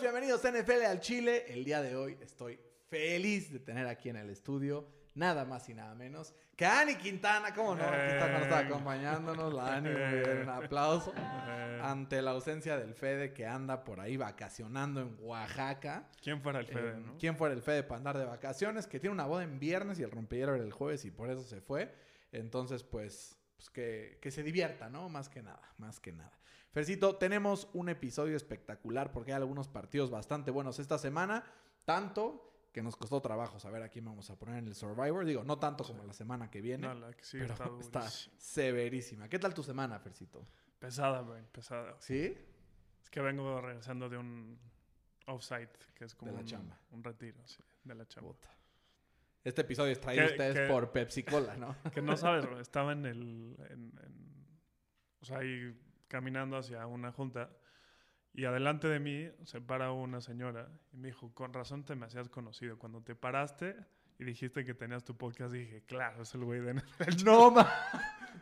Bienvenidos a NFL al Chile. El día de hoy estoy feliz de tener aquí en el estudio nada más y nada menos que Ani Quintana. ¿Cómo no? Aquí está, está acompañándonos. La Ani, un aplauso. Ante la ausencia del Fede que anda por ahí vacacionando en Oaxaca. ¿Quién fuera el Fede, Eh, no? ¿Quién fuera el Fede para andar de vacaciones? Que tiene una boda en viernes y el rompillero era el jueves y por eso se fue. Entonces, pues, pues que, que se divierta, ¿no? Más que nada, más que nada. Fercito, tenemos un episodio espectacular porque hay algunos partidos bastante buenos esta semana. Tanto que nos costó trabajo saber a quién vamos a poner en el Survivor. Digo, no tanto como la semana que viene. No, la que sí pero está está severísima. ¿Qué tal tu semana, Fercito? Pesada, güey, pesada. ¿Sí? Es que vengo regresando de un offsite, que es como De la un, chamba. un retiro, sí, de la chamba. Este episodio es traído a ¿Qué- ustedes por Pepsi Cola, ¿no? Que no sabes, güey, estaba en el... en- en- o sea, ahí caminando hacia una junta y adelante de mí se para una señora y me dijo, con razón te me hacías conocido. Cuando te paraste y dijiste que tenías tu podcast, dije, claro, es el güey de NFL. No, ma.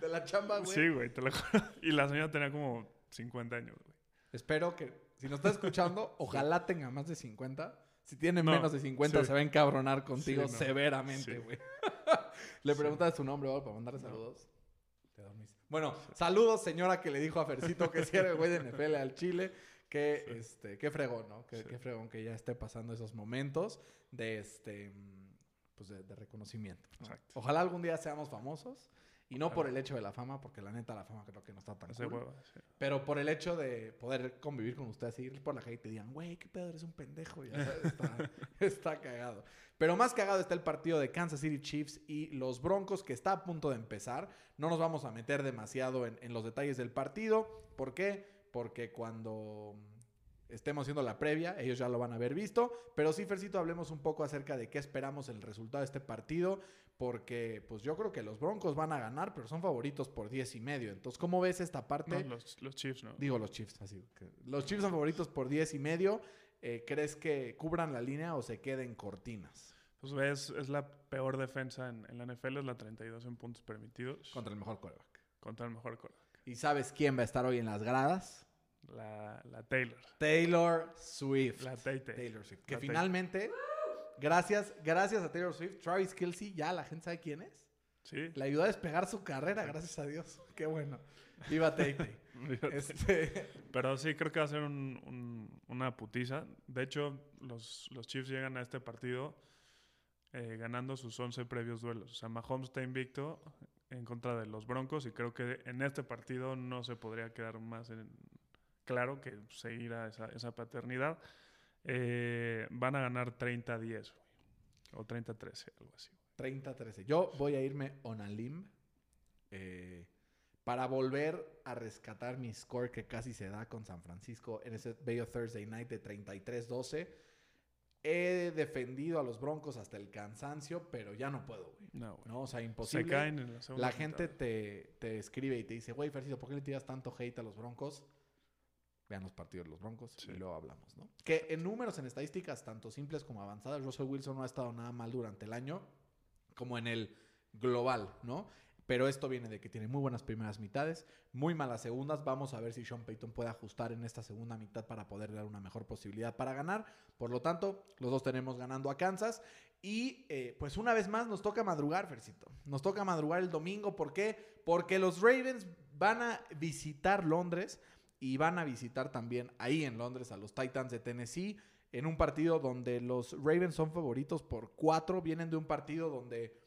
De la chamba, güey. Sí, güey, te lo juro. Y la señora tenía como 50 años, güey. Espero que, si nos está escuchando, ojalá tenga más de 50. Si tiene No, menos de 50, sí. se va a encabronar contigo Sí, no. severamente, Sí. güey. Le preguntas su nombre, güey, para mandarle saludos. Te. Bueno, saludos, señora que le dijo a Fercito que si era el güey de NFL al Chile. Que, este, qué fregón, ¿no? Que, Qué fregón que ya esté pasando esos momentos de, este, pues de, de reconocimiento. ¿no? Exacto. Ojalá algún día seamos famosos. Y no por el hecho de la fama, porque la neta la fama creo que no está tan cool. hueva, sí. Pero por el hecho de poder convivir con ustedes, ir por la calle y te digan, güey, qué pedo, eres un pendejo. Ya sabes, está, está cagado. Pero más cagado está el partido de Kansas City Chiefs y los Broncos, que está a punto de empezar. No nos vamos a meter demasiado en, en los detalles del partido. ¿Por qué? Porque cuando estemos haciendo la previa, ellos ya lo van a haber visto. Pero sí, Fercito, hablemos un poco acerca de qué esperamos el resultado de este partido. Porque, pues yo creo que los Broncos van a ganar, pero son favoritos por 10 y medio. Entonces, ¿cómo ves esta parte? No, los, los Chiefs, ¿no? Digo los Chiefs, así. que los Chiefs son favoritos por 10 y medio. Eh, ¿Crees que cubran la línea o se queden cortinas? Pues ves, es la peor defensa en, en la NFL, es la 32 en puntos permitidos Contra el mejor coreback. contra el mejor quarterback. ¿Y sabes quién va a estar hoy en las gradas? La, la Taylor. Taylor Swift. La. Taylor Swift. Que La finalmente, gracias, gracias a Taylor Swift, Travis Kelsey, ya la gente sabe quién es. Sí. Le ayudó a despegar su carrera, gracias a Dios. Qué bueno. Viva Tate. este, Pero sí, creo que va a ser un- un- una putiza. De hecho, los, los Chiefs llegan a este partido eh, ganando sus 11 previos duelos. O sea, Mahomes está invicto en contra de los Broncos y creo que en este partido no se podría quedar más en- claro que seguirá esa, esa paternidad. Eh, van a ganar 30-10 güey. o 30-13, algo así. güey. 30-13. Yo voy a irme on a limb eh, para volver a rescatar mi score que casi se da con San Francisco en ese bello Thursday night de 33-12. He defendido a los Broncos hasta el cansancio, pero ya no puedo, güey. No, güey. No, o sea, imposible. Se caen en la segunda La gente te, te escribe y te dice, güey, Fercito, ¿por qué le tiras tanto hate a los Broncos? Vean los partidos de los Broncos Sí. y luego hablamos, ¿no? Que en números, en estadísticas, tanto simples como avanzadas, Russell Wilson no ha estado nada mal durante el año, como en el global, ¿no? Pero esto viene de que tiene muy buenas primeras mitades, muy malas segundas. Vamos a ver si Sean Payton puede ajustar en esta segunda mitad para poder dar una mejor posibilidad para ganar. Por lo tanto, los dos tenemos ganando a Kansas. Y eh, pues una vez más nos toca madrugar, Fercito. Nos toca madrugar el domingo. ¿Por qué? Porque los Ravens van a visitar Londres y van a visitar también ahí en Londres a los Titans de Tennessee en un partido donde los Ravens son favoritos por cuatro. Vienen de un partido donde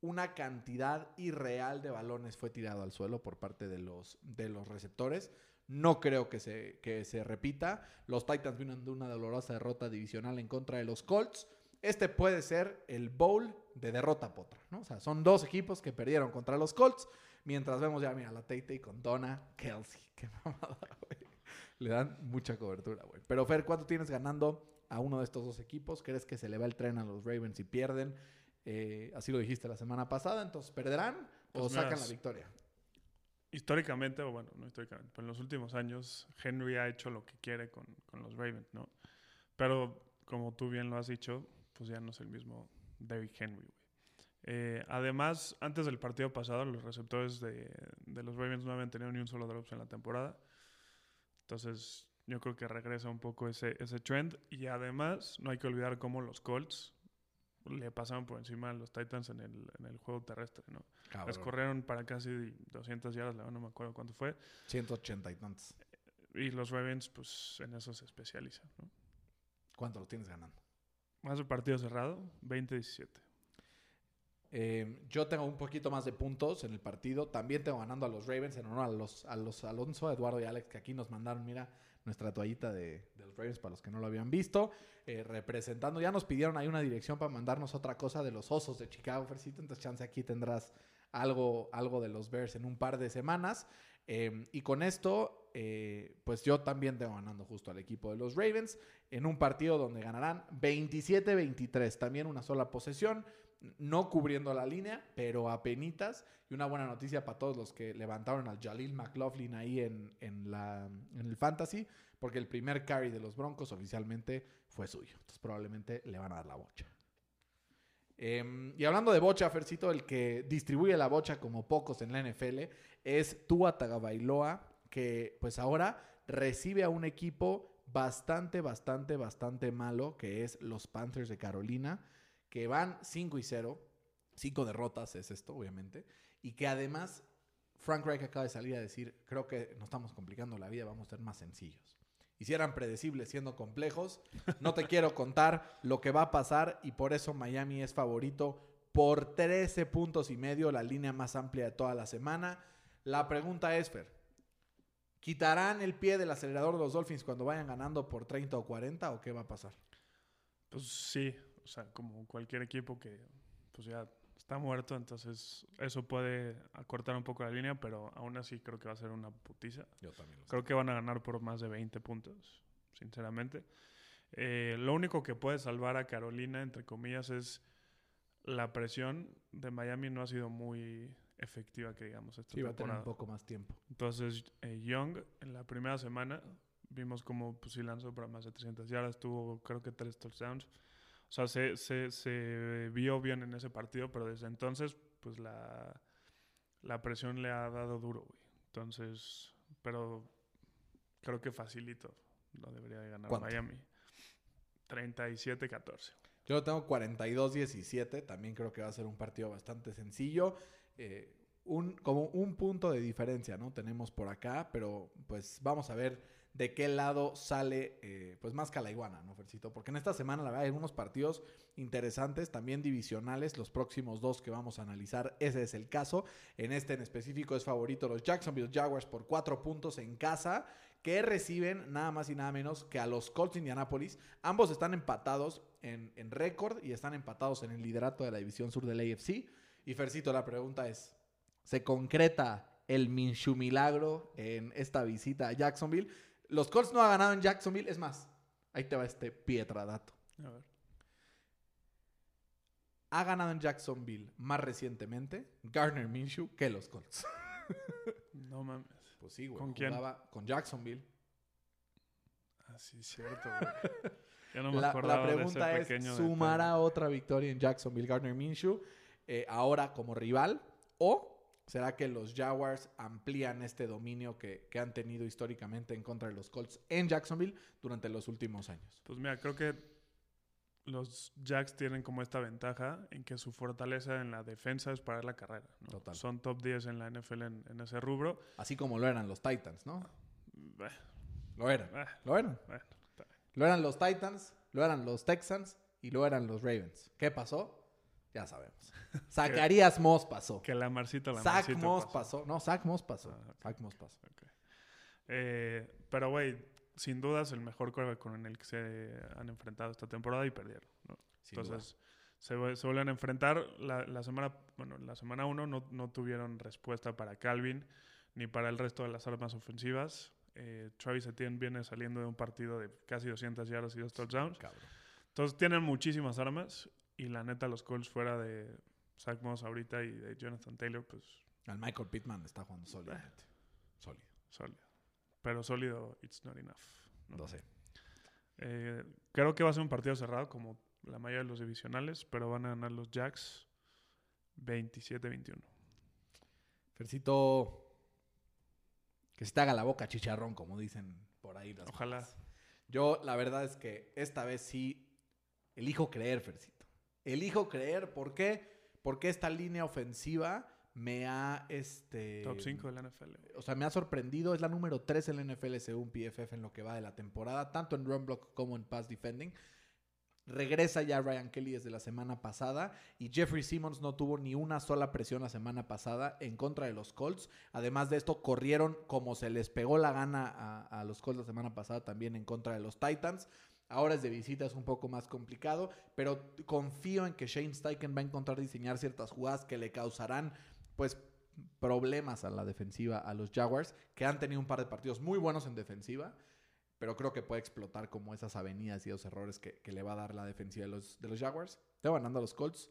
una cantidad irreal de balones fue tirado al suelo por parte de los, de los receptores. No creo que se, que se repita. Los Titans vienen de una dolorosa derrota divisional en contra de los Colts. Este puede ser el bowl de derrota potra, ¿no? O sea, son dos equipos que perdieron contra los Colts. Mientras vemos ya, mira, la Tate con Donna Kelsey. Qué mamada, güey. Le dan mucha cobertura, güey. Pero Fer, ¿cuánto tienes ganando a uno de estos dos equipos? ¿Crees que se le va el tren a los Ravens y pierden? Eh, así lo dijiste la semana pasada, entonces perderán. o Pues sacan la victoria. históricamente, o bueno, no históricamente, pero en los últimos años, Henry ha hecho lo que quiere con, con los Ravens, ¿no? Pero como tú bien lo has dicho, pues ya no es el mismo David Henry, güey. Eh, además, antes del partido pasado, los receptores de, de los Ravens no habían tenido ni un solo drops en la temporada. Entonces, yo creo que regresa un poco ese, ese trend. Y además, no hay que olvidar cómo los Colts le pasaron por encima a los Titans en el, en el juego terrestre, ¿no? Les corrieron para casi 200 yardas, no me acuerdo cuánto fue. 180 y tantos. Y los Ravens, pues en eso se especializan. ¿no? ¿Cuánto lo tienes ganando? Más el partido cerrado, 20-17. Eh, yo tengo un poquito más de puntos en el partido. También tengo ganando a los Ravens en honor a los, a los Alonso, Eduardo y Alex, que aquí nos mandaron, mira, nuestra toallita de, los Ravens para los que no lo habían visto. Eh, representando, ya nos pidieron ahí una dirección para mandarnos otra cosa de los Osos de Chicago, Fercito. Entonces, chance aquí tendrás algo, algo de los Bears en un par de semanas. Eh, y con esto, eh, pues yo también tengo ganando justo al equipo de los Ravens en un partido donde ganarán 27-23. También una sola posesión no cubriendo la línea, pero a penitas. Y una buena noticia para todos los que levantaron al Jalil McLaughlin ahí en, en, la, en el Fantasy, porque el primer carry de los Broncos oficialmente fue suyo. Entonces probablemente le van a dar la bocha. Em, y hablando de bocha, Fercito, el que distribuye la bocha como pocos en la NFL es Tua Tagovailoa, que pues ahora recibe a un equipo bastante, bastante, bastante malo, que es los Panthers de Carolina que van 5 y 0. 5 derrotas es esto, obviamente. Y que además Frank Reich acaba de salir a decir, creo que nos estamos complicando la vida, vamos a ser más sencillos. Y si eran predecibles siendo complejos, no te quiero contar lo que va a pasar y por eso Miami es favorito por 13 puntos y medio, la línea más amplia de toda la semana. La pregunta es, Fer, ¿quitarán el pie del acelerador de los Dolphins cuando vayan ganando por 30 o 40 o qué va a pasar? Pues sí, o sea, como cualquier equipo que pues ya está muerto, entonces eso puede acortar un poco la línea, pero aún así creo que va a ser una putiza. Yo también lo Creo que van a ganar por más de 20 puntos, sinceramente. Eh, lo único que puede salvar a Carolina, entre comillas, es la presión de Miami no ha sido muy efectiva, que digamos, esta Sí, va a tener temporada. un poco más tiempo. Entonces, eh, Young, en la primera semana, vimos como pues, sí lanzó para más de 300 yardas, tuvo creo que tres touchdowns. O sea, se, se, se vio bien en ese partido, pero desde entonces, pues la, la presión le ha dado duro, güey. Entonces, pero creo que facilito lo debería de ganar ¿Cuánto? Miami. 37-14. Yo lo tengo 42-17. También creo que va a ser un partido bastante sencillo. Eh, un, como un punto de diferencia, ¿no? Tenemos por acá, pero pues vamos a ver de qué lado sale eh, pues más calaiguana, ¿no, Fercito? Porque en esta semana, la verdad, hay algunos partidos interesantes, también divisionales. Los próximos dos que vamos a analizar, ese es el caso. En este en específico es favorito los Jacksonville Jaguars por cuatro puntos en casa que reciben nada más y nada menos que a los Colts Indianapolis. Ambos están empatados en, en récord y están empatados en el liderato de la división sur del AFC. Y Fercito, la pregunta es, ¿se concreta el Minshew milagro en esta visita a Jacksonville? Los Colts no han ganado en Jacksonville, es más, ahí te va este pietradato. A ver. Ha ganado en Jacksonville más recientemente Gardner Minshew que los Colts. No mames. Pues sí, güey. ¿Con quién? Con Jacksonville. Ah, sí, cierto, güey. Ya no me la, la de pregunta ese es, ¿sumará otra victoria en Jacksonville Gardner Minshew eh, ahora como rival? ¿O será que los Jaguars amplían este dominio que, que han tenido históricamente en contra de los Colts en Jacksonville durante los últimos años? Pues mira, creo que los Jacks tienen como esta ventaja en que su fortaleza en la defensa es parar la carrera. ¿no? Total. Son top 10 en la NFL en, en ese rubro. Así como lo eran los Titans, ¿no? Bah, Lo eran. bah, Lo eran. Lo eran los Titans, lo eran los Texans y lo eran los Ravens. ¿Qué pasó? Ya sabemos. Zacarías Moss pasó. que la Marcita, la Zach Moss pasó. pasó. No, Zach Moss pasó. Ah, ok. Zach Moss pasó. Eh, pero, güey, sin dudas el mejor quarterback con el que se han enfrentado esta temporada y perdieron. duda. Entonces, se, vu- se vuelven a enfrentar. La, la semana, bueno, la semana 1 no, no tuvieron respuesta para Calvin ni para el resto de las armas ofensivas. Eh, Travis Etienne viene saliendo de un partido de casi 200 yardas y dos touchdowns. Cabrón. Entonces tienen muchísimas armas y la neta los Colts fuera de Zach Moss ahorita y de Jonathan Taylor, pues Al Michael Pittman está jugando sólidamente. Sólido. sólido. Pero sólido, it's not enough. ¿no? No sé. Eh, creo que va a ser un partido cerrado como la mayoría de los divisionales, pero van a ganar los Jacks 27-21. Fercito, que se te haga la boca chicharrón, como dicen por ahí. las Ojalá. Yo, la verdad es que esta vez sí elijo creer, Fercito. Elijo creer, ¿por qué? Porque esta línea ofensiva me ha, este... Top 5 de la NFL. O sea, me ha sorprendido. Es la número 3 en la NFL según PFF en lo que va de la temporada, tanto en run block como en pass defending. Regresa ya Ryan Kelly desde la semana pasada y Jeffrey Simmons no tuvo ni una sola presión la semana pasada en contra de los Colts. Además de esto, corrieron como se les pegó la gana a, a los Colts la semana pasada también en contra de los Titans. Ahora es de visita, es un poco más complicado, pero confío en que Shane Steichen va a encontrar diseñar ciertas jugadas que le causarán pues problemas a la defensiva a los Jaguars, que han tenido un par de partidos muy buenos en defensiva, pero creo que puede explotar como esas avenidas y esos errores que, que le va a dar la defensiva de los, de los Jaguars. Tengo ganando a los Colts.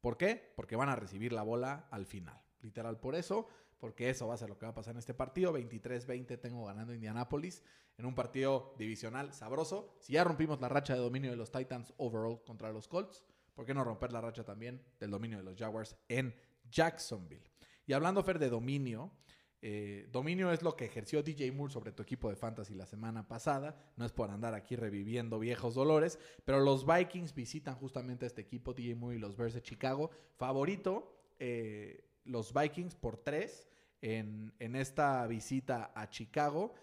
¿Por qué? Porque van a recibir la bola al final. Literal por eso, porque eso va a ser lo que va a pasar en este partido. 23-20 tengo ganando Indianapolis en un partido divisional sabroso. Si ya rompimos la racha de dominio de los Titans overall contra los Colts, ¿por qué no romper la racha también del dominio de los Jaguars en Jacksonville? Y hablando, Fer, de dominio, eh, dominio es lo que ejerció DJ Moore sobre tu equipo de fantasy la semana pasada. No es por andar aquí reviviendo viejos dolores, pero los Vikings visitan justamente a este equipo, DJ Moore y los Bears de Chicago. Favorito, eh, los Vikings por tres en, en esta visita a Chicago.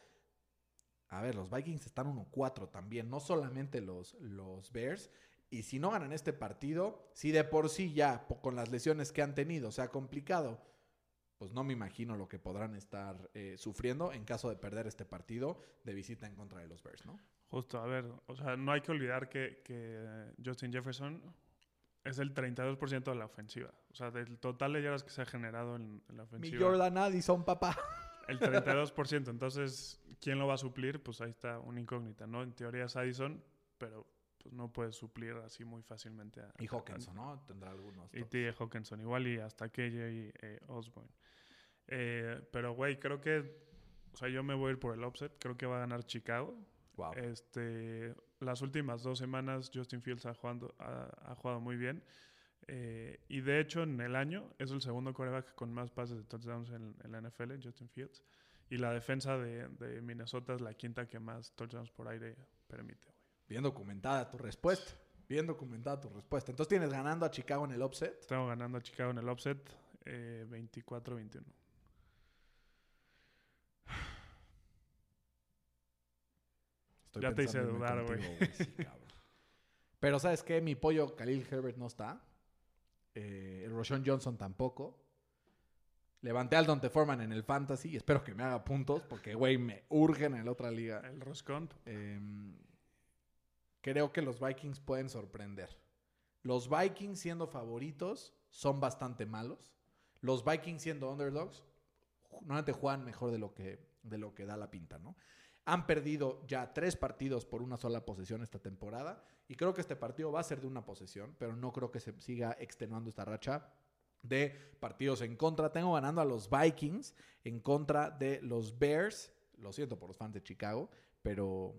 A ver, los Vikings están 1-4 también, no solamente los, los Bears. Y si no ganan este partido, si de por sí ya con las lesiones que han tenido se ha complicado, pues no me imagino lo que podrán estar eh, sufriendo en caso de perder este partido de visita en contra de los Bears, ¿no? Justo, a ver, o sea, no hay que olvidar que, que Justin Jefferson es el 32% de la ofensiva. O sea, del total de yardas que se ha generado en, en la Mi ofensiva, Jordan Addison, papá. El 32%. Entonces, ¿quién lo va a suplir? Pues ahí está una incógnita, ¿no? En teoría es Addison, pero pues no puede suplir así muy fácilmente a... Y Hawkinson, ¿no? Tendrá algunos. Y. T.J. Hawkinson, igual y hasta KJ eh, Osborne. Eh, pero, güey, creo que... O sea, yo me voy a ir por el offset. Creo que va a ganar Chicago. Wow. Este, las últimas dos semanas Justin Fields ha, jugando- ha, ha jugado muy bien. Eh, y de hecho, en el año es el segundo quarterback con más pases de touchdowns en, en la NFL, Justin Fields. Y la defensa de, de Minnesota es la quinta que más touchdowns por aire permite. güey. Bien documentada tu respuesta. Bien documentada tu respuesta. Entonces tienes ganando a Chicago en el offset. Estamos ganando a Chicago en el offset eh, 24-21. Estoy Ya te hice dudar, güey. sí. Pero ¿sabes qué? Mi pollo Khalil Herbert no está. Eh, el Roshon Johnson tampoco. Levanté al Dante Foreman en el Fantasy y espero que me haga puntos porque, güey, me urgen en la otra liga. El Roscon, Eh, creo que los Vikings pueden sorprender. Los Vikings siendo favoritos son bastante malos. Los Vikings siendo underdogs normalmente juegan mejor de lo que, de lo que da la pinta, ¿no? Han perdido ya tres partidos por una sola posesión esta temporada y creo que este partido va a ser de una posesión, pero no creo que se siga extenuando esta racha de partidos en contra. Tengo ganando a los Vikings en contra de los Bears. Lo siento por los fans de Chicago, pero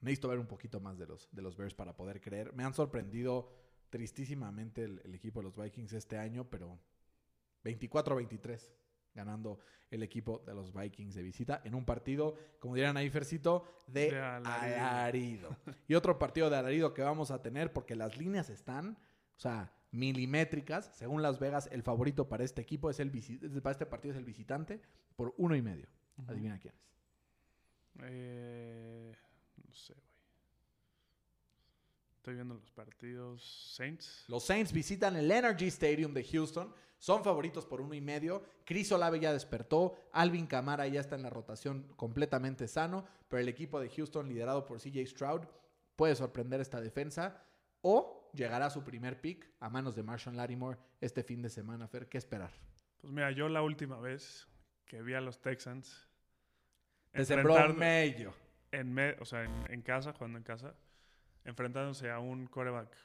necesito ver un poquito más de los, de los Bears para poder creer. Me han sorprendido tristísimamente el, el equipo de los Vikings este año, pero 24-23 ganando el equipo de los Vikings de visita en un partido, como dirían ahí Fercito, de, De alarido. alarido. y otro partido de alarido que vamos a tener porque las líneas están, o sea, milimétricas. Según Las Vegas, el favorito para este equipo es el para este partido es el visitante por uno y medio. Adivina quién es. Eh, no sé, güey. Estoy viendo los partidos. Saints. Los Saints visitan el Energy Stadium de Houston. Son favoritos por uno y medio. Chris Olave ya despertó. Alvin Kamara ya está en la rotación completamente sano. Pero el equipo de Houston, liderado por CJ Stroud, puede sorprender esta defensa. O llegará a su primer pick a manos de Marshall Lattimore este fin de semana. Fer, ¿qué esperar? Pues mira, yo la última vez que vi a los Texans. Te sembró medio. en me- o sea, en, en casa, jugando en casa, enfrentándose a un coreback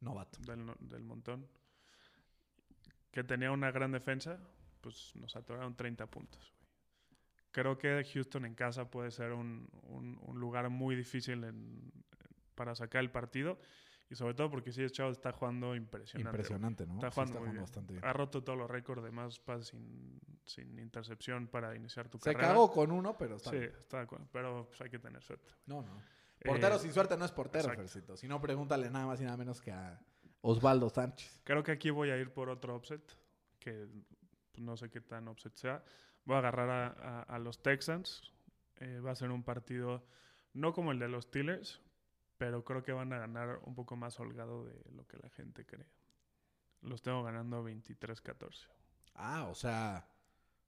Novato. del, del montón. que tenía una gran defensa, pues nos atoraron 30 puntos. güey. Creo que Houston en casa puede ser un, un- un lugar muy difícil en- para sacar el partido. Y sobre todo porque sí, Chao está jugando impresionante. Impresionante, ¿no? Está Sí, jugando, bien. bastante bien. Ha roto todos los récords de más pases sin, sin intercepción para iniciar tu Se carrera. cagó con uno, pero está Sí, bien. está de acuerdo, pero pues, hay que tener suerte. No, no. Portero Eh, sin suerte no es portero. Fercito. Si no, pregúntale nada más y nada menos que a Osvaldo Sánchez. Creo que aquí voy a ir por otro offset, que no sé qué tan offset sea. Voy a agarrar a, a- a los Texans. Eh, va a ser un partido no como el de los Steelers, pero creo que van a ganar un poco más holgado de lo que la gente cree. Los tengo ganando 23-14. Ah, o sea,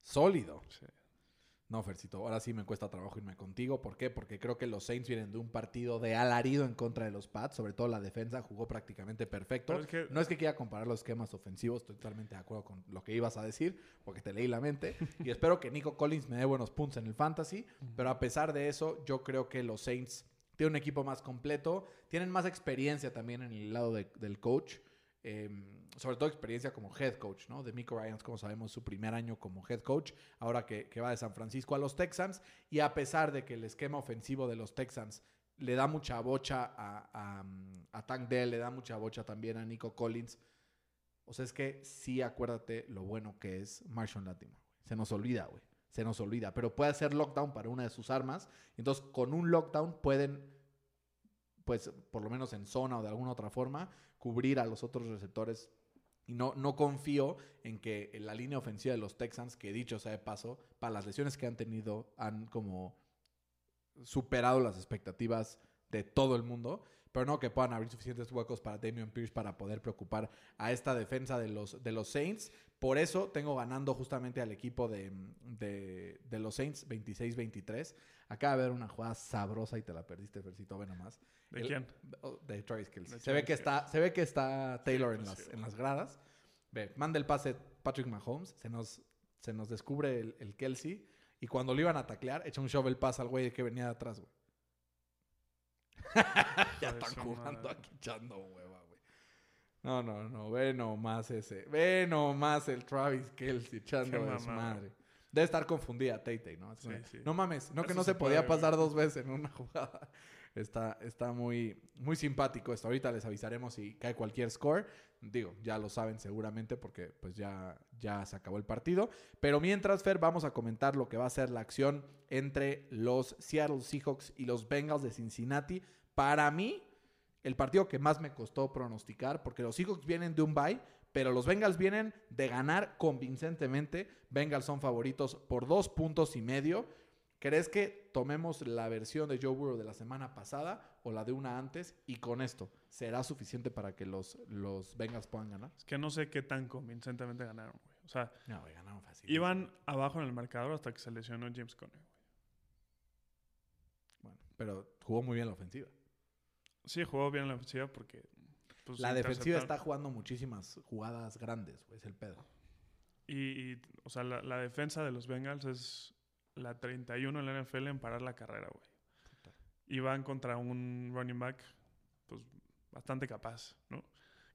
sólido. Sí. No, Fercito, ahora sí me cuesta trabajo irme contigo. ¿Por qué? Porque creo que los Saints vienen de un partido de alarido en contra de los Pats. Sobre todo la defensa jugó prácticamente perfecto. Pero es que- No es que quiera comparar los esquemas ofensivos, estoy totalmente de acuerdo con lo que ibas a decir, porque te leí la mente. y espero que Nico Collins me dé buenos puntos en el fantasy. Pero a pesar de eso, yo creo que los Saints tienen un equipo más completo, tienen más experiencia también en el lado de- del coach. Eh, sobre todo experiencia como head coach, ¿no? De Mico Ryans, como sabemos, su primer año como head coach, ahora que, va de San Francisco a los Texans. Y a pesar de que el esquema ofensivo de los Texans le da mucha bocha a, a, Tank Dell, le da mucha bocha también a Nico Collins. O sea, es que sí acuérdate lo bueno que es Marshall Latimer. Se nos olvida, güey. Se nos olvida. Pero puede hacer lockdown para una de sus armas. Entonces, con un lockdown pueden, pues, por lo menos en zona o de alguna otra forma, cubrir a los otros receptores. Y no, no confío en que la línea ofensiva de los Texans, que dicho sea de paso, para las lesiones que han tenido, han como superado las expectativas de todo el mundo. Pero no que puedan abrir suficientes huecos para Damian Pierce para poder preocupar a esta defensa de los, de los Saints. Por eso tengo ganando justamente al equipo de, de, de los Saints 26-23. Acaba de haber una jugada sabrosa y te la perdiste, Fercito. Ve nomás. ¿De El- quién? oh, De Travis Kelce. De Se ve, que está, se ve que está Taylor en, pues las, en las gradas. Ve, manda el pase Patrick Mahomes. Se nos, se nos descubre el, el Kelsey. Y cuando lo iban a taclear, echa un shovel pass al güey que venía de atrás, güey. ya están jugando madre. aquí echando hueva, güey. No, no, no. Ve nomás ese. Ve nomás el Travis Kelsey echando Qué de su mamada. madre. Debe estar confundida Tate, ¿no? Sí, sí. No mames, no que no se se podía puede, güey. pasar dos veces en una jugada. Está, está muy, muy simpático esto. Ahorita les avisaremos si cae cualquier score. Digo, ya lo saben seguramente porque pues ya, ya se acabó el partido. Pero mientras, Fer, vamos a comentar lo que va a ser la acción entre los Seattle Seahawks y los Bengals de Cincinnati. Para mí, el partido que más me costó pronosticar, porque los Seahawks vienen de un bye, pero los Bengals vienen de ganar convincentemente. Bengals son favoritos por dos puntos y medio. ¿Crees que tomemos la versión de Joe Burrow de la semana pasada o la de una antes? Y con esto, ¿será suficiente para que los, los Bengals puedan ganar? Es que no sé qué tan convincentemente ganaron, güey. O sea, No, güey, ganaron fácil. iban abajo en el marcador hasta que se lesionó James Conner. güey. Bueno, pero jugó muy bien la ofensiva. Sí, jugó bien la ofensiva porque... pues, la defensiva está jugando muchísimas jugadas grandes, güey, es el pedo. Y, y, o sea, la, la defensa de los Bengals es la 31 en la NFL en parar la carrera, güey. Y van contra un running back, pues, bastante capaz, ¿no?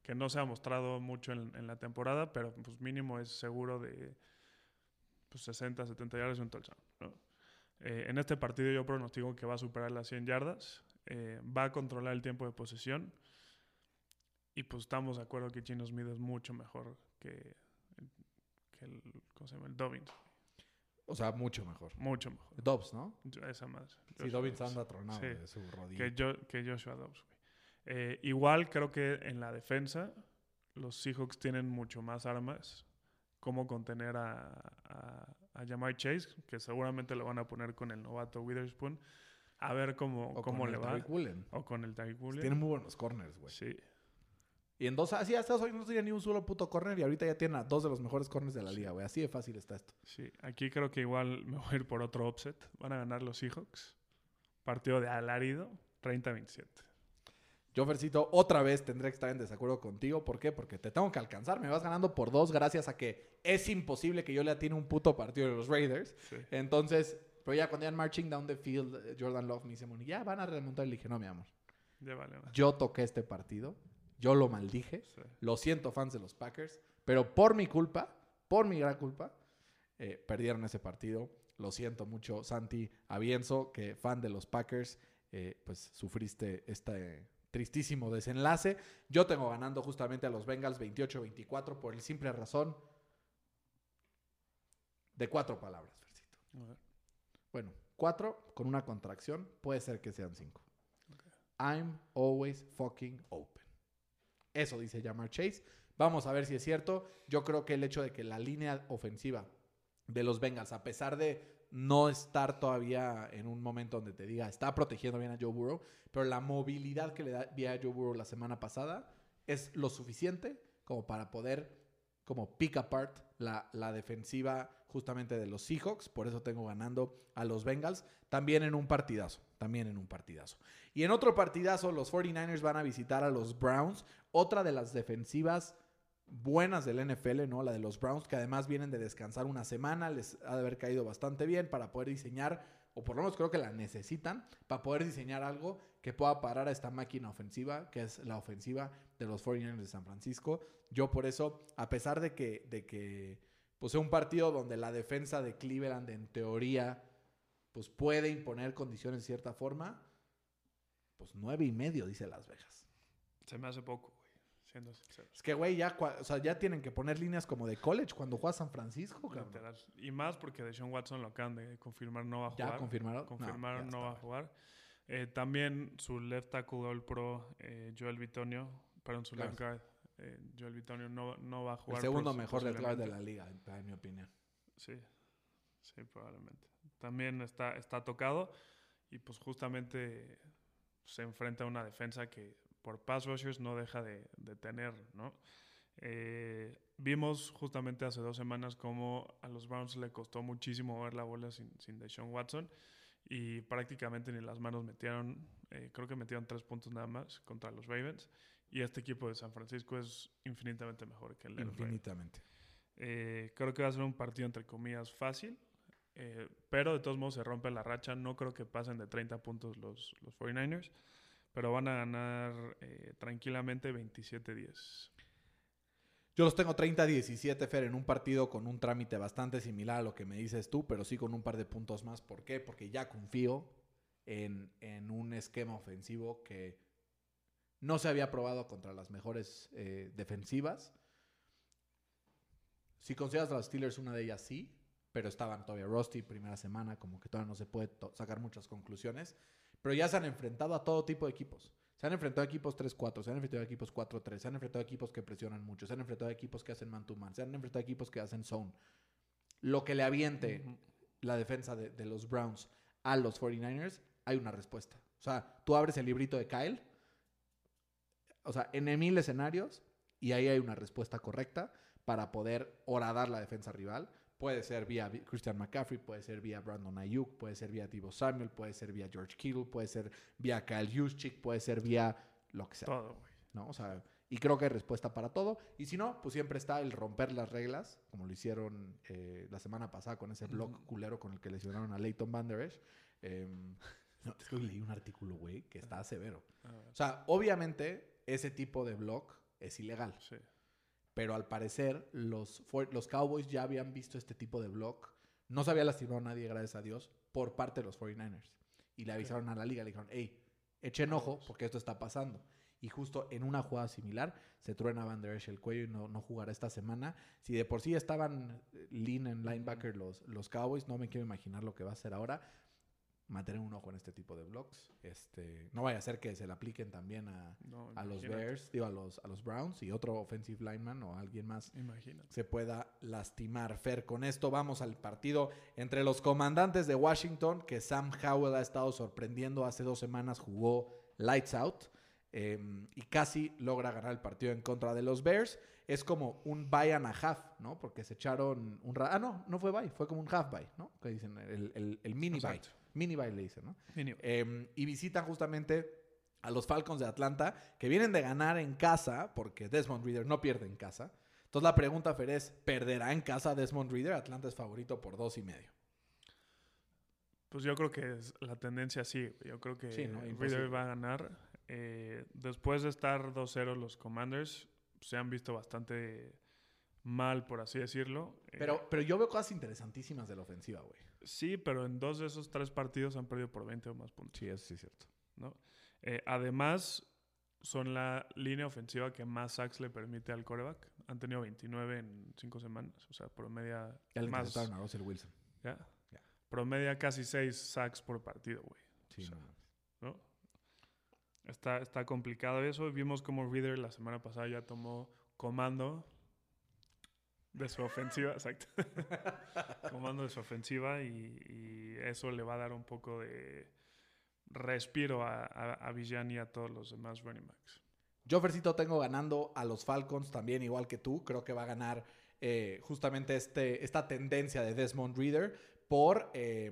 Que no se ha mostrado mucho en, en la temporada, pero pues mínimo es seguro de pues, 60, 70 yardas y un touchdown, ¿no? Eh, en este partido yo pronostico que va a superar las 100 yardas, eh, va a controlar el tiempo de posesión y pues estamos de acuerdo que Gino Smith es mucho mejor que, que el, ¿cómo se llama? El Dobbins. O sea, mucho mejor. Mucho mejor. Dobbs, ¿no? Esa. Sí, Joshua Dobbins Dobbs. anda tronado Sí. de su rodilla. Que, yo, que Joshua Dobbs, güey. Eh, igual creo que en la defensa los Seahawks tienen mucho más armas. Cómo contener a, a, a Jamar Chase, que seguramente lo van a poner con el novato Witherspoon. A ver cómo, o cómo con le el va. Tariq Woolen. O con el Woolen. Tienen muy buenos corners, güey. Sí. Y en dos, así hasta hoy no tenía ni un solo puto corner y ahorita ya tienen a dos de los mejores corners de la liga, güey. Así de fácil está esto. Sí, aquí creo que igual me voy a ir por otro upset. Van a ganar los Seahawks. Partido de alarido, 30-27. Yo, Fercito, otra vez tendré que estar en desacuerdo contigo. ¿Por qué? Porque te tengo que alcanzar. Me vas ganando por dos gracias a que es imposible que yo le atine un puto partido de los Raiders. Sí. Entonces, pero ya cuando iban marching down the field, eh, Jordan Love me dice, "Moni, ya van a remontar. Le dije, no, mi amor. Ya vale. más. Yo toqué este partido. Yo lo maldije. Sí. Lo siento, fans de los Packers. Pero por mi culpa, por mi gran culpa, eh, perdieron ese partido. Lo siento mucho, Santi Avienzo, que fan de los Packers, eh, pues sufriste este tristísimo desenlace. Yo tengo ganando justamente a los Bengals 28-24 por el simple razón de cuatro palabras, Fercito. A ver. Bueno, cuatro con una contracción, puede ser que sean cinco. I'm always fucking open. Eso dice Jamar Chase. Vamos a ver si es cierto. Yo creo que el hecho de que la línea ofensiva de los Bengals, a pesar de no estar todavía en un momento donde te diga, está protegiendo bien a Joe Burrow, pero la movilidad que le da a Joe Burrow la semana pasada es lo suficiente como para poder como pick apart la, la defensiva justamente de los Seahawks. Por eso tengo ganando a los Bengals. También en un partidazo. También en un partidazo. Y en otro partidazo, los 49ers van a visitar a los Browns. Otra de las defensivas buenas del NFL, ¿no? La de los Browns, que además vienen de descansar una semana. Les ha de haber caído bastante bien para poder diseñar, o por lo menos creo que la necesitan, para poder diseñar algo que pueda parar a esta máquina ofensiva, que es la ofensiva de los 49ers de San Francisco. Yo por eso, a pesar de que, de que pues sea un partido donde la defensa de Cleveland en teoría pues puede imponer condiciones de cierta forma, pues nueve y medio, dice Las Vegas. Se me hace poco, güey. Siendo sincero. Es que, güey, ya, o sea, ya tienen que poner líneas como de college cuando juega San Francisco, cabrón. Y más porque Deshaun Watson lo acaban de confirmar no va a ¿Ya jugar. confirmaron? No, Confirmaron ya no, va a jugar. Eh, también su left tackle All Pro, eh, Joel Bitonio, perdón, su left guard, eh, Joel Bitonio no, no va a El jugar. segundo pos- mejor left guard de la liga, en mi opinión. Sí, sí, probablemente. También está, está tocado y pues justamente se enfrenta a una defensa que por pass rushers no deja de, de tener, ¿no? Eh, vimos justamente hace dos semanas cómo a los Browns le costó muchísimo ver la bola sin, sin Deshaun Watson y prácticamente ni las manos metieron, eh, creo que metieron tres puntos nada más contra los Ravens y este equipo de San Francisco es infinitamente mejor que el de. Infinitamente. Eh, creo que va a ser un partido entre comillas fácil, eh, pero de todos modos se rompe la racha. No creo que pasen de 30 puntos los, los 49ers, pero van a ganar tranquilamente 27-10. Yo los tengo 30-17, Fer, en un partido con un trámite bastante similar a lo que me dices tú, pero sí con un par de puntos más. ¿Por qué? Porque ya confío en, en un esquema ofensivo que no se había probado contra las mejores eh, defensivas. Si consideras a los Steelers una de ellas, sí, pero estaban todavía rusty, primera semana, como que todavía no se puede sacar muchas conclusiones. Pero ya se han enfrentado a todo tipo de equipos. Se han enfrentado a equipos 3-4, se han enfrentado a equipos 4-3, se han enfrentado a equipos que presionan mucho, se han enfrentado a equipos que hacen man-to-man, se han enfrentado a equipos que hacen zone. Lo que le aviente la defensa de, de los Browns a los 49ers, hay una respuesta. O sea, tú abres el librito de Kyle, o sea, en mil escenarios, y ahí hay una respuesta correcta para poder horadar la defensa rival. Puede ser vía Christian McCaffrey, puede ser vía Brandon Ayuk, puede ser vía Divo Samuel, puede ser vía George Kittle, puede ser vía Kyle Juszczyk, puede ser vía lo que sea. Todo, güey. ¿no? O sea, y creo que hay respuesta para todo. Y si no, pues siempre está el romper las reglas, como lo hicieron eh, la semana pasada con ese blog culero con el que lesionaron a Leighton Van Der Esch. Em, no, es que leí un artículo, güey, que está severo. O sea, obviamente ese tipo de blog es ilegal, sí. Pero al parecer los, los Cowboys ya habían visto este tipo de blog. No se había lastimado a nadie, gracias a Dios, por parte de los 49ers. Y le avisaron a la liga, le dijeron, hey, echen ojo porque esto está pasando. Y justo en una jugada similar se truena Van Der Esch el cuello y no, no jugará esta semana. Si de por sí estaban eh, lean en linebacker los, los Cowboys, no me quiero imaginar lo que va a hacer ahora. Mantener un ojo en este tipo de blogs. Este, no vaya a ser que se le apliquen también a, No, a los Bears, digo, a los, a los Browns y otro offensive lineman o alguien más Imagínate. se pueda lastimar. Fer, con esto vamos al partido entre los comandantes de Washington, que Sam Howell ha estado sorprendiendo. Hace dos semanas jugó Lights Out eh, y casi logra ganar el partido en contra de los Bears. Es como un buy and a half, ¿no? Porque se echaron un... Ah, no, no fue buy, fue como un half buy, ¿no? Que dicen, el, el- el mini buy. Mini le dicen, ¿no? Eh, y visitan justamente a los Falcons de Atlanta, que vienen de ganar en casa, porque Desmond Reader no pierde en casa. Entonces la pregunta, Fer, es, ¿perderá en casa Desmond Reader? Atlanta es favorito por dos y medio. Pues yo creo que es la tendencia sí. Yo creo que Sí, ¿no? Reader va a ganar. Eh, después de estar 2-0 los Commanders se han visto bastante mal, por así decirlo. Eh, Pero, pero yo veo cosas interesantísimas de la ofensiva, güey. Sí, pero en dos de esos tres partidos han perdido por 20 o más puntos. Sí, eso sí es cierto. ¿no? Eh, además, son la línea ofensiva que más sacks le permite al coreback. Han tenido 29 en 5 semanas. O sea, promedia Ya le más. a Russell Wilson. ¿ya? Ya. Promedia casi 6 sacks por partido, güey. Sí, O sea, no. ¿no? Está, está complicado eso. Vimos como Reader la semana pasada ya tomó comando de su ofensiva, exacto. comando de su ofensiva y, y eso le va a dar un poco de respiro a, a, a Villan y a todos los demás running backs. Yo, Fercito, tengo ganando a los Falcons también, igual que tú. Creo que va a ganar eh, justamente este, esta tendencia de Desmond Reader por eh,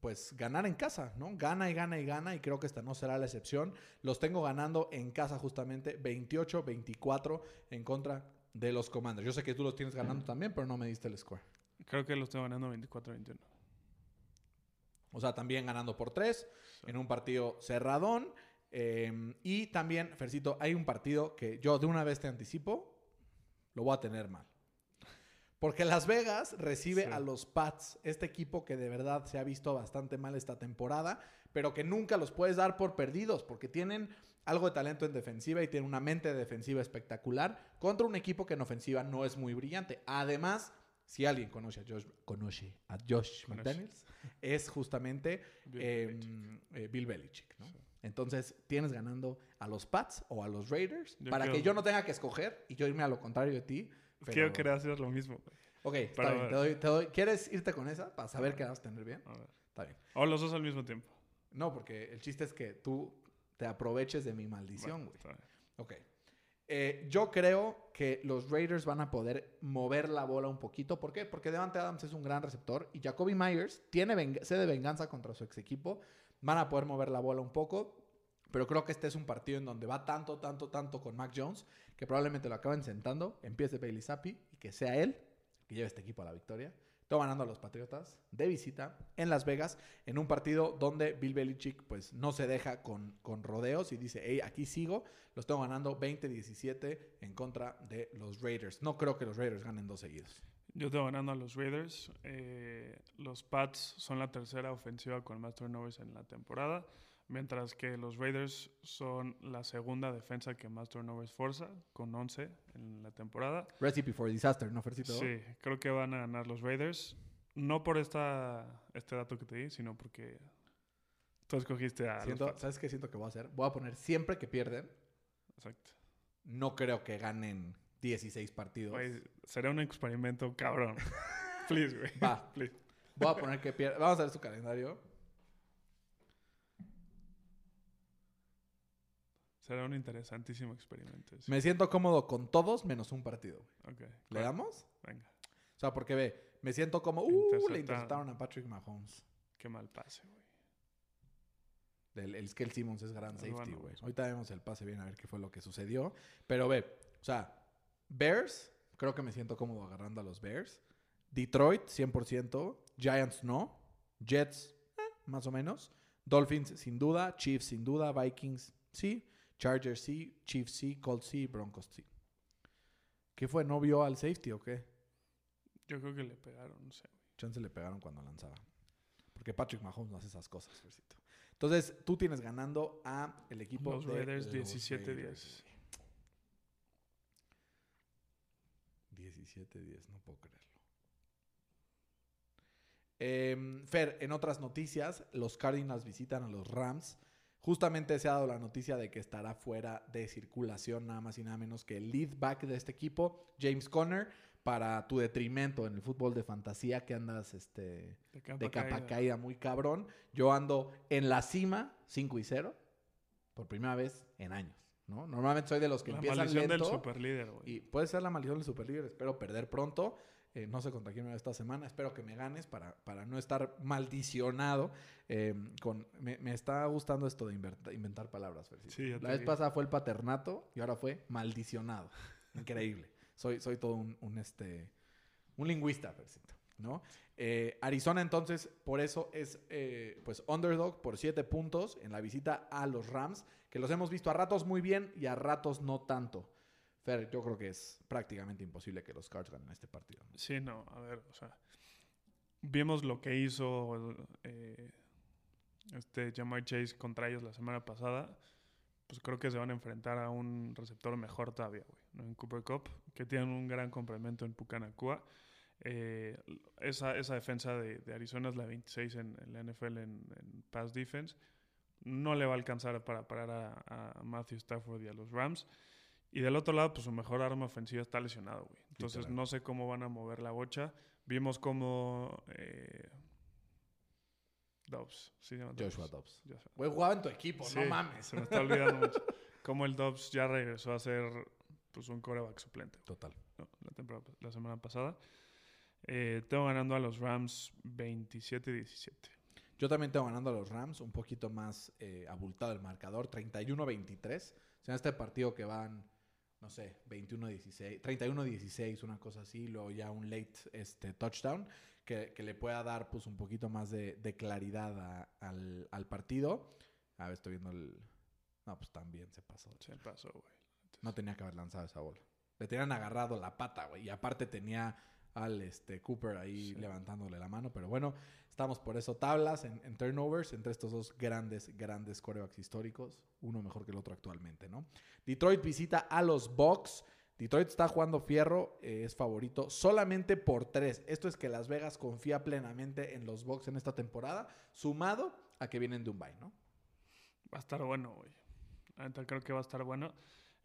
pues ganar en casa, ¿no? Gana y gana y gana y creo que esta no será la excepción. Los tengo ganando en casa justamente 28-24 en contra de los Commanders. Yo sé que tú los tienes ganando también, pero no me diste el score. Creo que los tengo ganando 24-21. O sea, también ganando por tres en un partido cerradón. Eh, y también, Fercito, hay un partido que yo de una vez te anticipo, lo voy a tener mal. Porque Las Vegas recibe Sí. a los Pats, este equipo que de verdad se ha visto bastante mal esta temporada, pero que nunca los puedes dar por perdidos, porque tienen algo de talento en defensiva y tienen una mente defensiva espectacular contra un equipo que en ofensiva no es muy brillante. Además, si alguien conoce a Josh, conoce a Josh. McDaniels, es justamente Bill eh, Belichick. eh, Bill Belichick, ¿no? Sí. Entonces, tienes ganando a los Pats o a los Raiders Yo para creo- que yo no tenga que escoger y yo irme a lo contrario de ti. Pero- yo quería hacer lo mismo. Ok, está bien, te doy, te doy- ¿Quieres irte con esa para saber que vas a tener bien? A ver. Está bien. O los dos al mismo tiempo. No, porque el chiste es que tú te aproveches de mi maldición, Bueno, güey. bien. Ok. Eh, yo creo que los Raiders van a poder mover la bola un poquito. ¿Por qué? Porque Devante Adams es un gran receptor y Jacoby Myers tiene sed de venganza contra su ex equipo. Van a poder mover la bola un poco. Pero creo que este es un partido en donde va tanto, tanto, tanto con Mac Jones que probablemente lo acaben sentando, empiece Bailey Zappi y que sea él que lleve este equipo a la victoria. Estoy ganando a los Patriotas de visita en Las Vegas en un partido donde Bill Belichick pues no se deja con, con rodeos y dice, hey, aquí sigo. Los tengo ganando 20-17 en contra de los Raiders. No creo que los Raiders ganen dos seguidos. Yo tengo ganando a los Raiders. Eh, los Pats son la tercera ofensiva con más turnovers en la temporada, mientras que los Raiders son la segunda defensa que más turnovers forza, con 11 en la temporada. Recipe for Disaster, ¿no, Fercito? Sí, creo que van a ganar los Raiders. No por esta, este dato que te di, sino porque tú escogiste a Siento-. ¿Sabes qué siento que voy a hacer? Voy a poner siempre que pierden. Exacto. No creo que ganen 16 partidos. Güey, será un experimento cabrón. Please, güey. Va. Please. Voy a poner que pierden. Vamos a ver su calendario. Será un interesantísimo experimento. Me siento cómodo con todos menos un partido. ¿Le claro. damos? Venga. O sea, porque ve, me siento como, uh, le Interceptaron. a Patrick Mahomes. Qué mal pase, güey. El, el Skell Simmons es gran safety, bueno, güey. es Ahorita vemos el pase bien a ver qué fue lo que sucedió. Pero ve, o sea, Bears, creo que me siento cómodo agarrando a los Bears. Detroit, 100%. Giants, no. Jets, eh, más o menos. Dolphins, sin duda. Chiefs, sin duda. Vikings, sí. Chargers, sí. Chiefs, sí. Colts, sí. Broncos, sí. ¿Qué fue? ¿No vio al safety o qué? Yo creo que le pegaron, no sé. Chance le pegaron cuando lanzaba. Porque Patrick Mahomes no hace esas cosas, Fercito. Entonces, tú tienes ganando a el equipo Los de Raiders los 17-10. Raiders, güey. 17-10, no puedo creerlo. Em, Fer, en otras noticias, los Cardinals visitan a los Rams. Justamente se ha dado la noticia de que estará fuera de circulación nada más y nada menos que el lead back de este equipo, James Conner, para tu detrimento en el fútbol de fantasía que andas este, De capa, de capa caída. caída muy cabrón. Yo ando en la cima, 5 y 0, por primera vez en años, ¿no? Normalmente soy de los que La empiezan maldición lento. del superlíder, güey. Y puede ser la maldición del superlíder. Espero perder pronto. Eh, no sé contra quién me va esta semana. Espero que me ganes para, para no estar maldicionado. eh, con, me, me está gustando esto de inventar palabras. Sí, la vez vi. pasada fue el paternato y ahora fue maldicionado. Increíble. soy, soy todo un, un, este, un lingüista, ¿no? Eh, Arizona entonces, por eso es eh, pues underdog por 7 puntos en la visita a los Rams, que los hemos visto a ratos muy bien y a ratos no tanto. Fer, yo creo que es prácticamente imposible que los Cards ganen este partido. Sí, no, a ver, o sea, vimos lo que hizo eh, este Jamar Chase contra ellos la semana pasada. Pues creo que se van a enfrentar a un receptor mejor todavía, güey, en Cooper Cup, que tienen un gran complemento en Pucanacua. Eh, esa, defensa de, Arizona es la 26 en, en la NFL en, pass defense. No le va a alcanzar para parar a Matthew Stafford y a los Rams. Y del otro lado, pues su mejor arma ofensiva está lesionado, güey. Entonces Literal. no sé cómo van a mover la bocha. Vimos cómo... Eh, Dobbs, sí se llama Joshua Dobbs. Güey, jugaba en tu equipo, Sí, no mames. Se me está olvidando mucho. Cómo el Dobbs ya regresó a ser pues, un coreback suplente Total. ¿no? la, temporada, la semana pasada. Eh, tengo ganando a los Rams 27-17. Yo también tengo ganando a los Rams, un poquito más eh, abultado el marcador, 31-23. O sea, este partido que van, no sé, 21-16, 31-16, una cosa así, luego ya un late este, touchdown que, que le pueda dar pues un poquito más de, de claridad a- al, al partido. A ver, estoy viendo el... No, pues también se pasó. Se pasó, güey. No tenía que haber lanzado esa bola. Le tenían agarrado la pata, güey. Y aparte tenía al este, Cooper ahí Sí. levantándole la mano. Pero bueno, estamos por eso tablas en, turnovers entre estos dos grandes, grandes corebacks históricos. Uno mejor que el otro actualmente, ¿no? Detroit visita a los Bucks. Detroit está jugando fierro, eh, es favorito solamente por tres. Esto es que Las Vegas confía plenamente en los Bucks en esta temporada, sumado a que vienen de un bye, ¿no? Va a estar bueno, güey. Creo que va a estar bueno.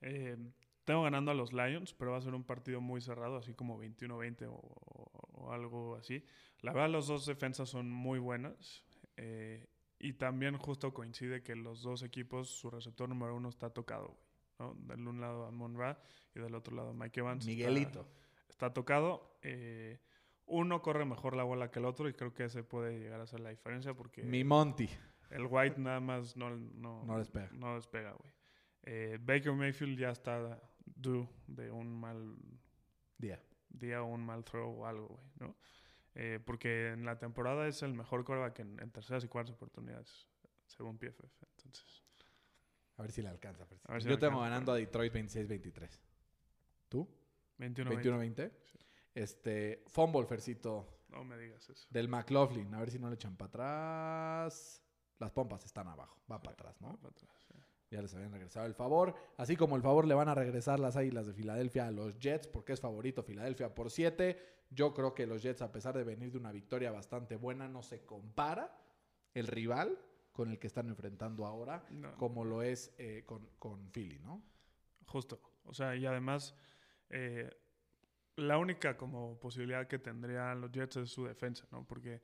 Eh, tengo ganando a los Lions, pero va a ser un partido muy cerrado, así como 21-20 o, o- o algo así. La verdad, los dos defensas son muy buenas. eh, y también justo coincide que los dos equipos, su receptor número uno está tocado, güey. ¿no? Del un lado a Monra y del otro lado Mike Evans. está- Miguelito. Está, tocado. eh, uno corre mejor la bola que el otro y creo que ese puede llegar a ser la diferencia porque... Mi Monty. El White nada más no, no, No despega. No despega, güey. Eh, Baker Mayfield ya está due de un mal Día. día o un mal throw o algo, güey, ¿no? Eh, porque en la temporada es el mejor quarterback en, en terceras y cuartas oportunidades, según PFF. Entonces, A ver si le alcanza. A ver si Yo le tengo alcanza. ganando a Detroit 26-23. ¿Tú? 21 21-20. Este, fumble, Fercito, No me digas eso. del McLaughlin. A ver si no le echan para atrás. Las pompas están abajo. Va para atrás, ¿no? Para atrás, sí. Ya les habían regresado el favor. Así como el favor le van a regresar las Águilas de Filadelfia a los Jets, porque es favorito Filadelfia por 7. Yo creo que los Jets, a pesar de venir de una victoria bastante buena, no se compara el rival con el que están enfrentando ahora, No. como lo es eh, con, con Philly, ¿no? Justo. O sea, y además, eh, la única como posibilidad que tendrían los Jets es su defensa, ¿no? Porque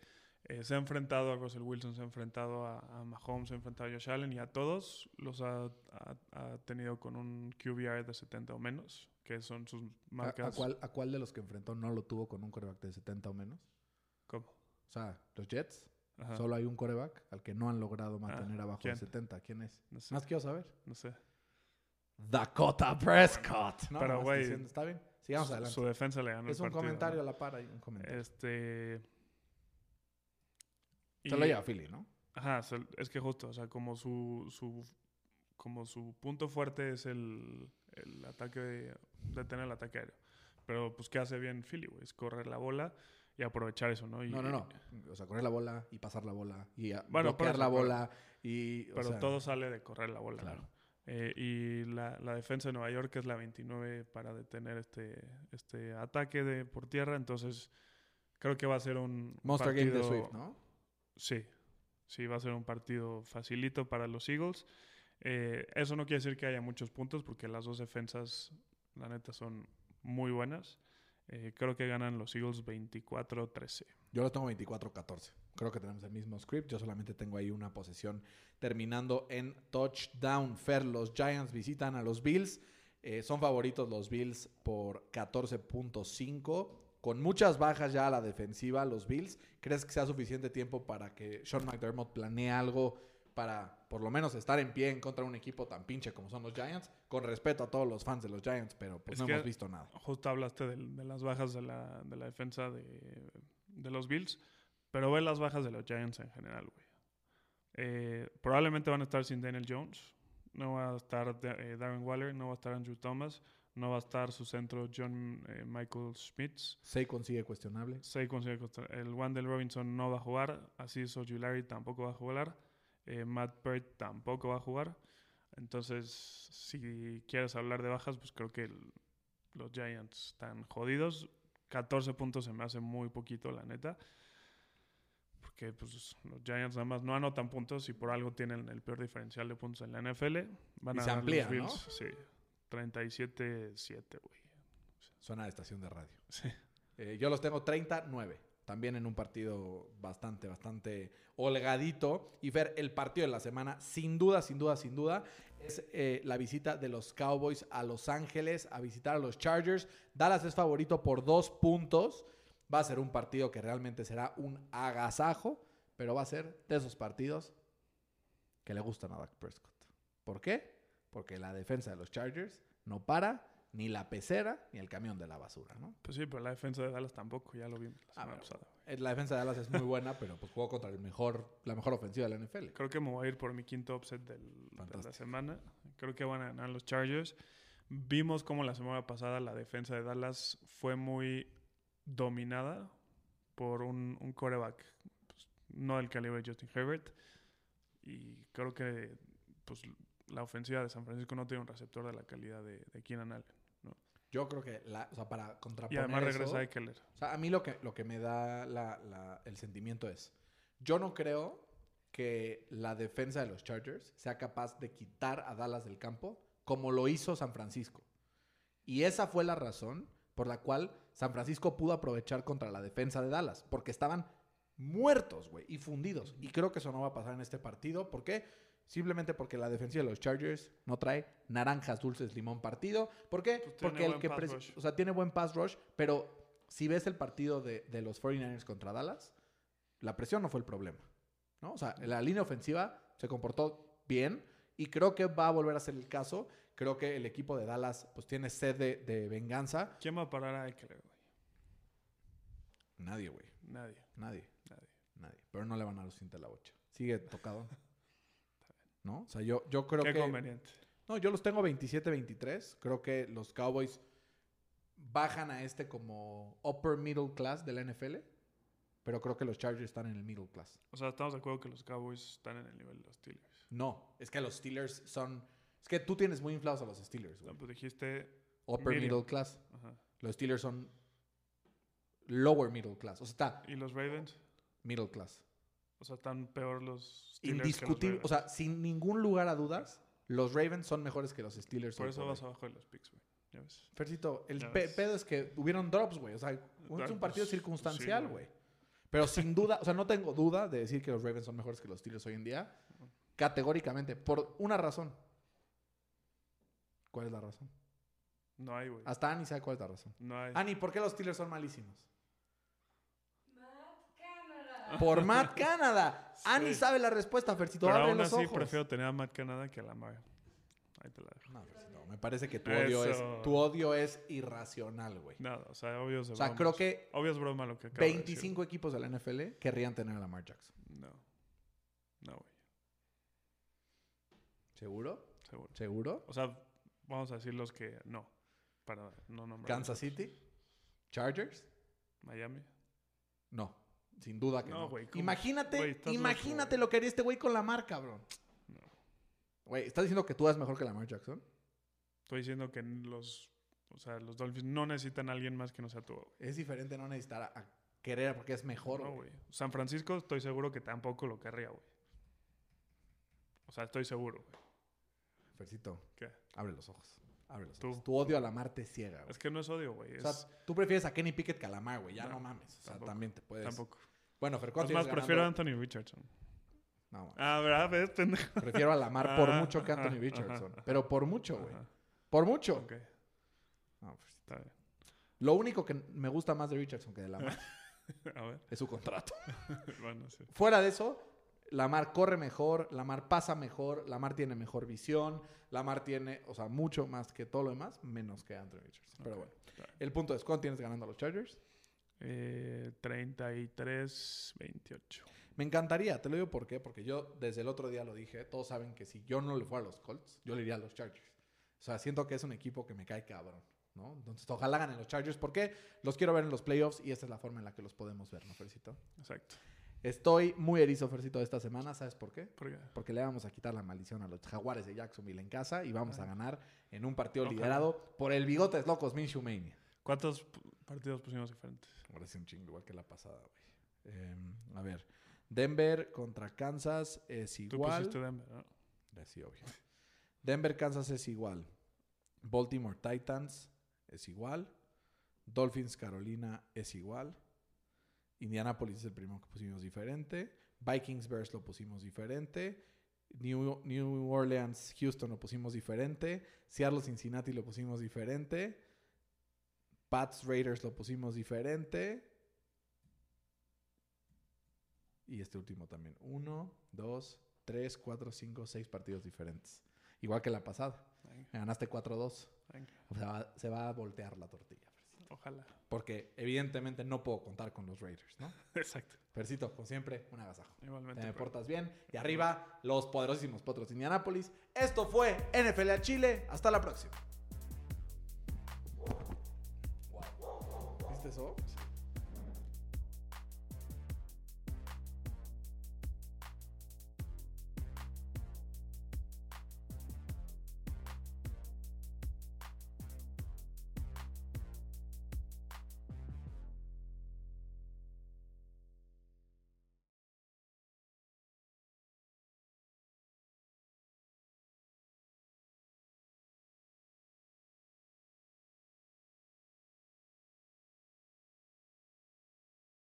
eh, se ha enfrentado a Russell Wilson, se ha enfrentado a, a Mahomes, se ha enfrentado a Josh Allen y a todos los ha, ha- ha tenido con un QBR de 70 o menos, que son sus ¿A, marcas. a cuál, a cuál de los que enfrentó no lo tuvo con un coreback de 70 o menos? ¿Cómo? O sea, los Jets, Ajá. solo hay un coreback al que no han logrado mantener abajo ¿quién? de 70. ¿Quién es? No sé. Más quiero saber. No sé. Dakota Prescott. No, Pero, güey, Está bien. Sigamos adelante. Su defensa le ganó es el un comentario a la par ahí, un comentario. Este. Se lo y- lleva Philly, ¿no? Ajá, es que justo, o sea, como su, su como su punto fuerte es el, el ataque de, detener el ataque aéreo. Pero pues qué hace bien Philly, güey, es correr la bola y aprovechar eso, ¿no? Y- No, no, no. O sea, correr la bola y pasar la bola y a- Bueno, bloquear eso, la pero- bola y... o Pero sea, todo sale de correr la bola. Claro. ¿no? Eh, y la, la defensa de Nueva York es la 29 para detener este, este ataque de, por tierra. Entonces, creo que va a ser un Monster Game de Swift, ¿no? Sí, sí, va a ser un partido facilito para los Eagles. Eh, eso no quiere decir que haya muchos puntos porque las dos defensas, la neta, son muy buenas. Eh, creo que ganan los Eagles 24-13. Yo lo tengo 24-14. Creo que tenemos el mismo script. Yo solamente tengo ahí una posesión terminando en touchdown. Fer, los Giants visitan a los Bills. Eh, son favoritos los Bills por 14.5. Con muchas bajas ya a la defensiva, los Bills. ¿Crees que sea suficiente tiempo para que Sean McDermott planee algo para por lo menos estar en pie en contra de un equipo tan pinche como son los Giants? Con respeto a todos los fans de los Giants, pero pues Es no hemos visto nada. Justo hablaste de, las bajas de la, de la defensa de, de los Bills, pero ve las bajas de los Giants en general, güey. Eh, probablemente van a estar sin Daniel Jones, no va a estar eh, Darren Waller, no va a estar Andrew Thomas, No va a estar su centro John eh, Michael Schmitz. Saquon sigue cuestionable. Saquon sigue contra- El Wandel Robinson no va a jugar. Así es, Ojulari tampoco va a jugar. eh, Matt Peart tampoco va a jugar. Entonces, si quieres hablar de bajas, pues creo que el- los Giants están jodidos. 14 puntos se me hace muy poquito, la neta. Porque pues, los Giants nada más no anotan puntos y por algo tienen el peor diferencial de puntos en la NFL. Van Y a se amplía, los ¿no? Bills. Sí, 37-7, güey. Suena de estación de radio. Sí. Eh, yo los tengo 39. También en un partido bastante, bastante holgadito. Y Fer, el partido de la semana, sin duda, sin duda, sin duda, es eh, la visita de los Cowboys a Los Ángeles a visitar a los Chargers. Dallas es favorito por dos puntos. Va a ser un partido que realmente será un agasajo, pero va a ser de esos partidos que le gustan a Dak Prescott. ¿Por qué? Porque la defensa de los Chargers no para ni la pecera ni el camión de la basura, ¿no? Pues sí, pero la defensa de Dallas tampoco, ya lo vimos la Ah, semana pasada. La defensa de Dallas es muy buena, pero pues jugó contra el mejor, la mejor ofensiva de la NFL. Creo que me voy a ir por mi quinto upset del- de la semana. Creo que van a ganar los Chargers. Vimos como la semana pasada la defensa de Dallas fue muy dominada por un, un quarterback pues, no del calibre de Justin Herbert. Y creo que pues, la ofensiva de San Francisco no tiene un receptor de la calidad de, de Keenan Allen. Yo creo que, la, o sea, para Y contraponer además eso- regresa Eckler. O sea, a mí lo que, lo que me da la- la- el sentimiento es, yo no creo que la defensa de los Chargers sea capaz de quitar a Dallas del campo como lo hizo San Francisco. Y esa fue la razón por la cual San Francisco pudo aprovechar contra la defensa de Dallas, porque estaban muertos, güey, y fundidos. Y creo que eso no va a pasar en este partido. ¿Por qué? Simplemente porque la defensiva de los Chargers no trae naranjas dulces limón partido. ¿Por qué? Pues porque el que o sea, tiene buen pass rush, pero si ves el partido de, de los 49ers contra Dallas, la presión no fue el problema. ¿no? O sea, la línea ofensiva se comportó bien y creo que va a volver a ser el caso. Creo que el equipo de Dallas pues tiene sed de, de venganza. ¿Quién va a parar a Eckler, güey? Nadie, güey. Nadie, Nadie. nadie. Nadie. Pero no le van a los cinta la bocha. Sigue tocado. ¿No? O sea, yo, yo creo Qué que... conveniente. No, yo los tengo 27-23. Creo que los Cowboys bajan a este como upper middle class de la NFL. Pero creo que los Chargers están en el middle class. O sea, estamos de acuerdo que los Cowboys están en el nivel de los Steelers. No, es que los Steelers son... Es que tú tienes muy inflados a los Steelers, güey. No, pues dijiste. Upper medium. middle class. Ajá. Los Steelers son lower middle class. O sea, está ¿Y los Ravens? middle class. O sea, están peor los Steelers que los Indiscutible. O sea, sin ningún lugar a dudas, los Ravens son mejores que los Steelers. Por eso vas abajo de los picks, güey. Ya ves. Fercito, el Ya pe- ves. pedo es que hubieron drops, güey. O sea, es un partido circunstancial, sí, güey. Pero sin duda, o sea, no tengo duda de decir que los Ravens son mejores que los Steelers hoy en día. Categóricamente, por una razón. ¿Cuál es la razón? No hay, güey. Hasta Ani sabe cuál es la razón. No hay. Ani, ¿por qué los Steelers son malísimos? Por Matt Canada. Sí. Ani sabe la respuesta, Fercito. Pero Abre aún los así ojos. prefiero tener a Matt Canada que a Lamar. Ahí te la dejo. No, Fercito, me parece que tu odio, es, Eso. tu odio es irracional, güey. Nada, o sea, obvio es de O sea, broma. creo que Obvio es broma lo que acabo de decir. 25 equipos de la NFL querrían tener a Lamar Jackson. No. No, güey. ¿Seguro? Seguro. ¿Seguro? O sea, vamos a decir los que no. Para no nombrar. Kansas City, Chargers, Miami. no, sin duda que No, no. güey, ¿cómo? Imagínate, Güey, imagínate loco, lo que haría este güey con Lamar, cabrón. No. Güey, ¿estás diciendo que tú eres mejor que Lamar Jackson? Estoy diciendo que los. O sea, los Dolphins no necesitan a alguien más que no sea tú. güey. Es diferente no necesitar a, a querer porque es mejor. No, güey. güey. San Francisco estoy seguro que tampoco lo querría, güey. O sea, estoy seguro, güey. Fercito, ¿Qué? abre los ojos. Abre los Tú. ojos. Tu odio a Lamar te ciega, güey. Es que no es odio, güey. O sea, tú prefieres a Kenny Pickett que a Lamar, güey. Ya no, No, mames. O sea, tampoco. también te puedes. tampoco. Bueno, Fer, Es ¿cuánto más, prefiero a? Anthony Richardson. No, mames. Ah, ¿verdad? ¿Ves, pendejo? Prefiero a Lamar por Ah, mucho que a Anthony Richardson. ajá, Pero por mucho, güey. Por mucho. Ok, No, pues, está bien. Lo único que me gusta más de Richardson que de Lamar A ver. es su contrato. bueno, sí. Fuera de eso, Lamar corre mejor, Lamar pasa mejor, Lamar tiene mejor visión, Lamar tiene, o sea, mucho más que todo lo demás, menos que Anthony Richardson. Pero bueno, el punto es, ¿cuánto tienes ganando a los Chargers? Eh, 33-28. Me encantaría, te lo digo por qué, porque yo desde el otro día lo dije, todos saben que si yo no le fuera a los Colts, yo le iría a los Chargers. sea, siento que es un equipo que me cae cabrón, ¿no? Entonces, ojalá ganen los Chargers porque los quiero ver en los playoffs y esta es la forma en la que los podemos ver, ¿no, Fercito? Exacto. Estoy muy erizo, Fercito, esta semana. ¿Sabes por qué? Porque Porque le vamos a quitar la maldición a los Jaguares de Jacksonville en casa y vamos a Ah. ganar en un partido Ojalá. liderado por el Bigotes Locos Minshew Mania. ¿Cuántos partidos pusimos diferentes? Ahora sí un chingo igual que la pasada, güey. Em, a ver. Denver contra Kansas es Tú igual. pusiste Denver, ¿no? Sí, obvio. Denver, Kansas es igual. Baltimore Titans es igual. Dolphins, Carolina es igual. Indianapolis es el primero que pusimos diferente. Vikings, Bears lo pusimos diferente. New, New Orleans, Houston lo pusimos diferente. Seattle, Cincinnati lo pusimos diferente. Pats, Raiders lo pusimos diferente. Y este último también. Uno, dos, tres, cuatro, cinco, seis partidos diferentes. Igual que la pasada. Venga, Me ganaste 4-2. venga. O sea, va- se va a voltear la tortilla. Ojalá. Porque evidentemente no puedo contar con los Raiders, ¿no? Exacto. Percito, como siempre, un agasajo. Igualmente. Te me pero- portas bien. Y arriba, los poderosísimos Potros de Indianápolis. Esto fue NFL a Chile. Hasta la próxima. ¿Viste eso?